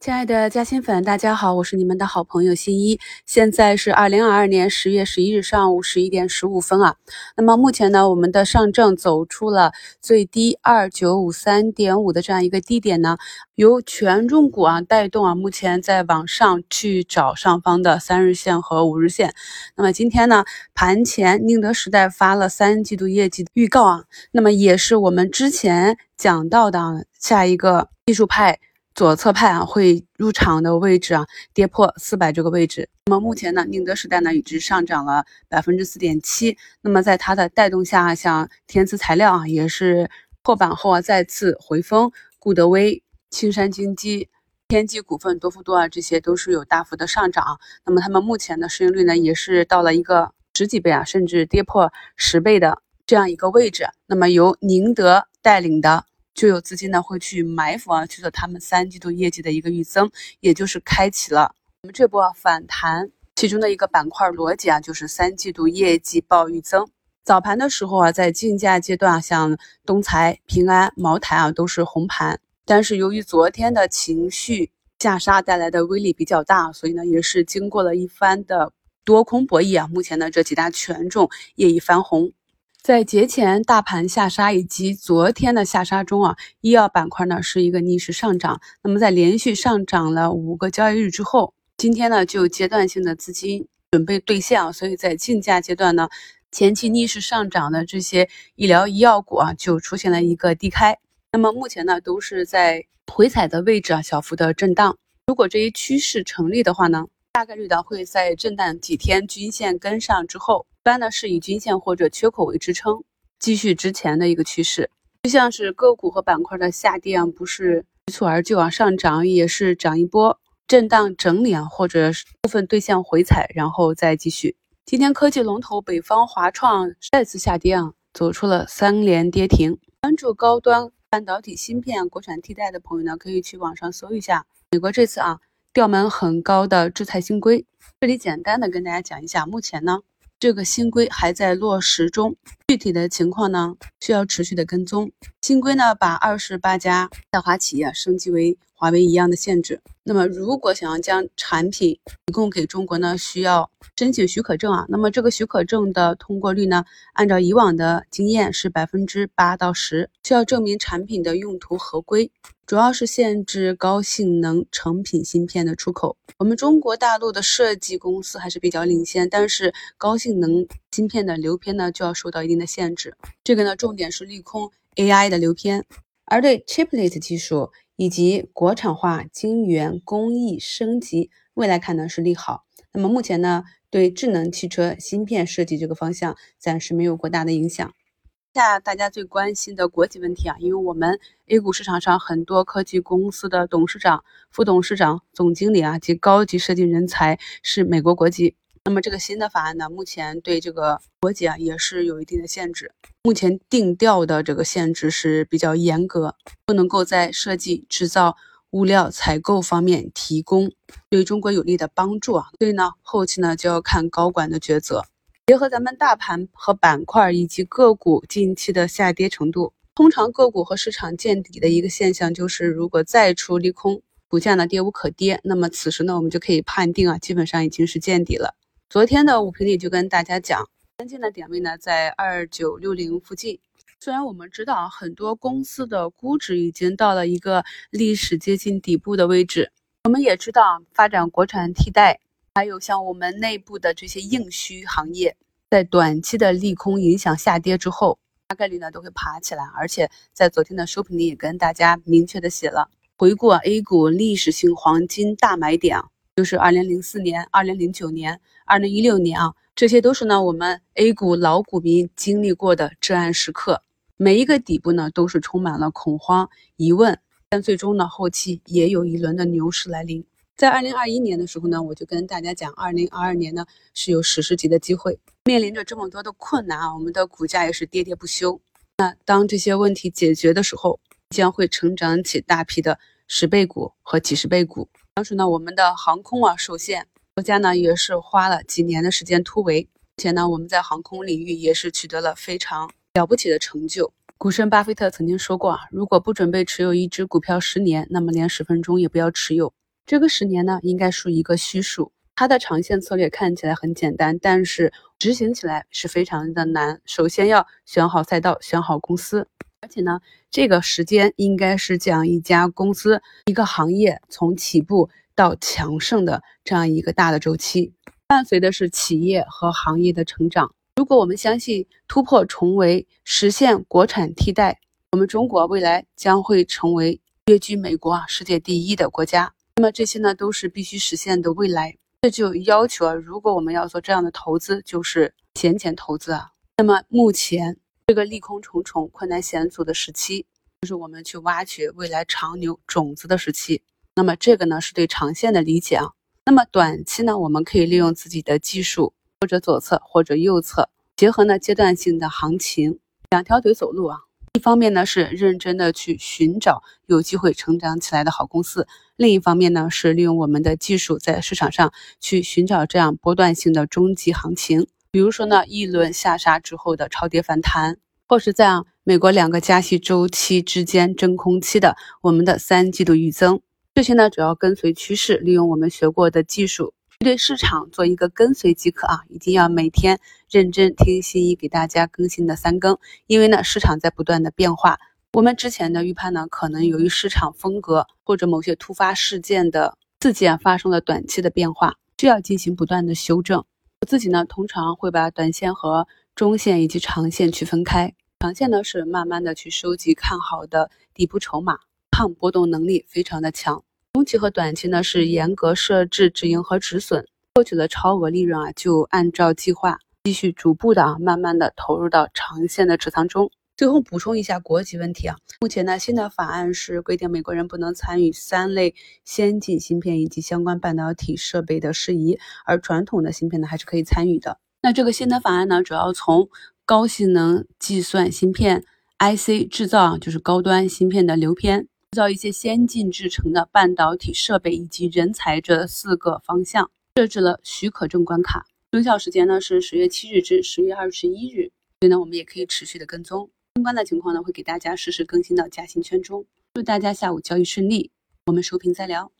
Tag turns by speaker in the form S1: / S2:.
S1: 亲爱的嘉兴粉，大家好，我是你们的好朋友新一。现在是二零二二年十月十一日上午十一点十五分啊。那么目前呢，我们的上证走出了最低二九五三点五的这样一个低点呢，由权重股啊带动啊，目前在往上去找上方的三日线和五日线。那么今天呢，盘前宁德时代发了三季度业绩预告啊，那么也是我们之前讲到的下一个技术派。左侧派啊会入场的位置啊跌破四百这个位置，那么目前呢宁德时代呢已经上涨了百分之四点七，那么在它的带动下，像天赐材料啊也是破板后啊再次回风，固德威、青山金基、天际股份、多氟多啊这些都是有大幅的上涨，那么它们目前的市盈率呢也是到了一个十几倍啊，甚至跌破十倍的这样一个位置，那么由宁德带领的。就有资金呢会去埋伏啊，去做他们三季度业绩的一个预增，也就是开启了我们这波反弹其中的一个板块逻辑啊，就是三季度业绩报预增。早盘的时候啊，在竞价阶段，像东财、平安、茅台啊都是红盘，但是由于昨天的情绪下杀带来的威力比较大，所以呢也是经过了一番的多空博弈啊，目前呢这几大权重业已翻红。在节前大盘下杀以及昨天的下杀中啊，医药板块呢是一个逆势上涨。那么在连续上涨了五个交易日之后，今天呢就阶段性的资金准备兑现啊，所以在竞价阶段呢，前期逆势上涨的这些医疗医药股啊就出现了一个低开。那么目前呢都是在回踩的位置啊，小幅的震荡。如果这一趋势成立的话呢，大概率的会在震荡几天，均线跟上之后。一般呢是以均线或者缺口为支撑，继续之前的一个趋势。就像是个股和板块的下跌啊，不是一蹴而就啊，上涨也是涨一波，震荡整理啊，或者部分兑现回踩，然后再继续。今天科技龙头北方华创再次下跌啊，走出了三连跌停。关注高端半导体芯片国产替代的朋友呢，可以去网上搜一下美国这次啊调门很高的制裁新规。这里简单的跟大家讲一下，目前呢。这个新规还在落实中，具体的情况呢需要持续的跟踪。新规呢把二十八家在华企业升级为华为一样的限制。那么如果想要将产品提供给中国呢，需要申请许可证啊。那么这个许可证的通过率呢，按照以往的经验是百分之八到十，需要证明产品的用途合规。主要是限制高性能成品芯片的出口。我们中国大陆的设计公司还是比较领先，但是高性能芯片的流片呢就要受到一定的限制。这个呢，重点是利空 AI 的流片，而对 Chiplet 技术以及国产化晶圆工艺升级，未来看呢是利好。那么目前呢，对智能汽车芯片设计这个方向暂时没有过大的影响。下大家最关心的国际问题啊，因为我们 A 股市场上很多科技公司的董事长、副董事长、总经理啊及高级设计人才是美国国籍。那么这个新的法案呢，目前对这个国籍啊也是有一定的限制。目前定调的这个限制是比较严格，不能够在设计、制造、物料采购方面提供对中国有利的帮助啊。所以呢，后期呢就要看高管的抉择。结合咱们大盘和板块以及个股近期的下跌程度，通常个股和市场见底的一个现象就是，如果再出利空，股价呢跌无可跌，那么此时呢我们就可以判定啊，基本上已经是见底了。昨天的五评里就跟大家讲，关键的点位呢在二九六零附近。虽然我们知道很多公司的估值已经到了一个历史接近底部的位置，我们也知道发展国产替代。还有像我们内部的这些硬需行业，在短期的利空影响下跌之后，大概率呢都会爬起来。而且在昨天的收评里也跟大家明确的写了，回顾 A 股历史性黄金大买点，就是二零零四年、二零零九年、二零一六年啊，这些都是呢我们 A 股老股民经历过的至暗时刻。每一个底部呢都是充满了恐慌、疑问，但最终呢后期也有一轮的牛市来临。在二零二一年的时候呢，我就跟大家讲，二零二二年呢是有史诗级的机会。面临着这么多的困难啊，我们的股价也是跌跌不休。那当这些问题解决的时候，将会成长起大批的十倍股和几十倍股。当时呢，我们的航空啊受限，国家呢也是花了几年的时间突围，而且呢，我们在航空领域也是取得了非常了不起的成就。股神巴菲特曾经说过啊，如果不准备持有一只股票十年，那么连十分钟也不要持有。这个十年呢，应该属于一个虚数。它的长线策略看起来很简单，但是执行起来是非常的难。首先要选好赛道，选好公司，而且呢，这个时间应该是讲一家公司、一个行业从起步到强盛的这样一个大的周期，伴随的是企业和行业的成长。如果我们相信突破重围，实现国产替代，我们中国未来将会成为跃居美国啊世界第一的国家。那么这些呢，都是必须实现的未来。这就要求啊，如果我们要做这样的投资，就是闲钱投资啊。那么目前这个利空重重、困难险阻的时期，就是我们去挖掘未来长牛种子的时期。那么这个呢，是对长线的理解啊。那么短期呢，我们可以利用自己的技术，或者左侧或者右侧，结合呢阶段性的行情，两条腿走路啊。一方面呢是认真的去寻找有机会成长起来的好公司，另一方面呢是利用我们的技术在市场上去寻找这样波段性的中级行情，比如说呢一轮下杀之后的超跌反弹，或是在啊美国两个加息周期之间真空期的我们的三季度预增，这些呢主要跟随趋势，利用我们学过的技术。对市场做一个跟随即可啊，一定要每天认真听新一给大家更新的三更，因为呢市场在不断的变化，我们之前的预判呢可能由于市场风格或者某些突发事件的事件发生了短期的变化，需要进行不断的修正。我自己呢通常会把短线和中线以及长线区分开，长线呢是慢慢的去收集看好的底部筹码，抗波动能力非常的强。中期和短期呢是严格设置止盈和止损，获取了超额利润啊，就按照计划继续逐步的啊，慢慢的投入到长线的持仓中。最后补充一下国籍问题啊，目前呢新的法案是规定美国人不能参与三类先进芯片以及相关半导体设备的事宜，而传统的芯片呢还是可以参与的。那这个新的法案呢，主要从高性能计算芯片 IC 制造，就是高端芯片的流片。制造一些先进制程的半导体设备以及人才这四个方向设置了许可证关卡，生效时间呢是十月七日至十月二十一日，所以呢我们也可以持续的跟踪相关的情况呢会给大家实时更新到嘉兴圈中。祝大家下午交易顺利，我们收评再聊。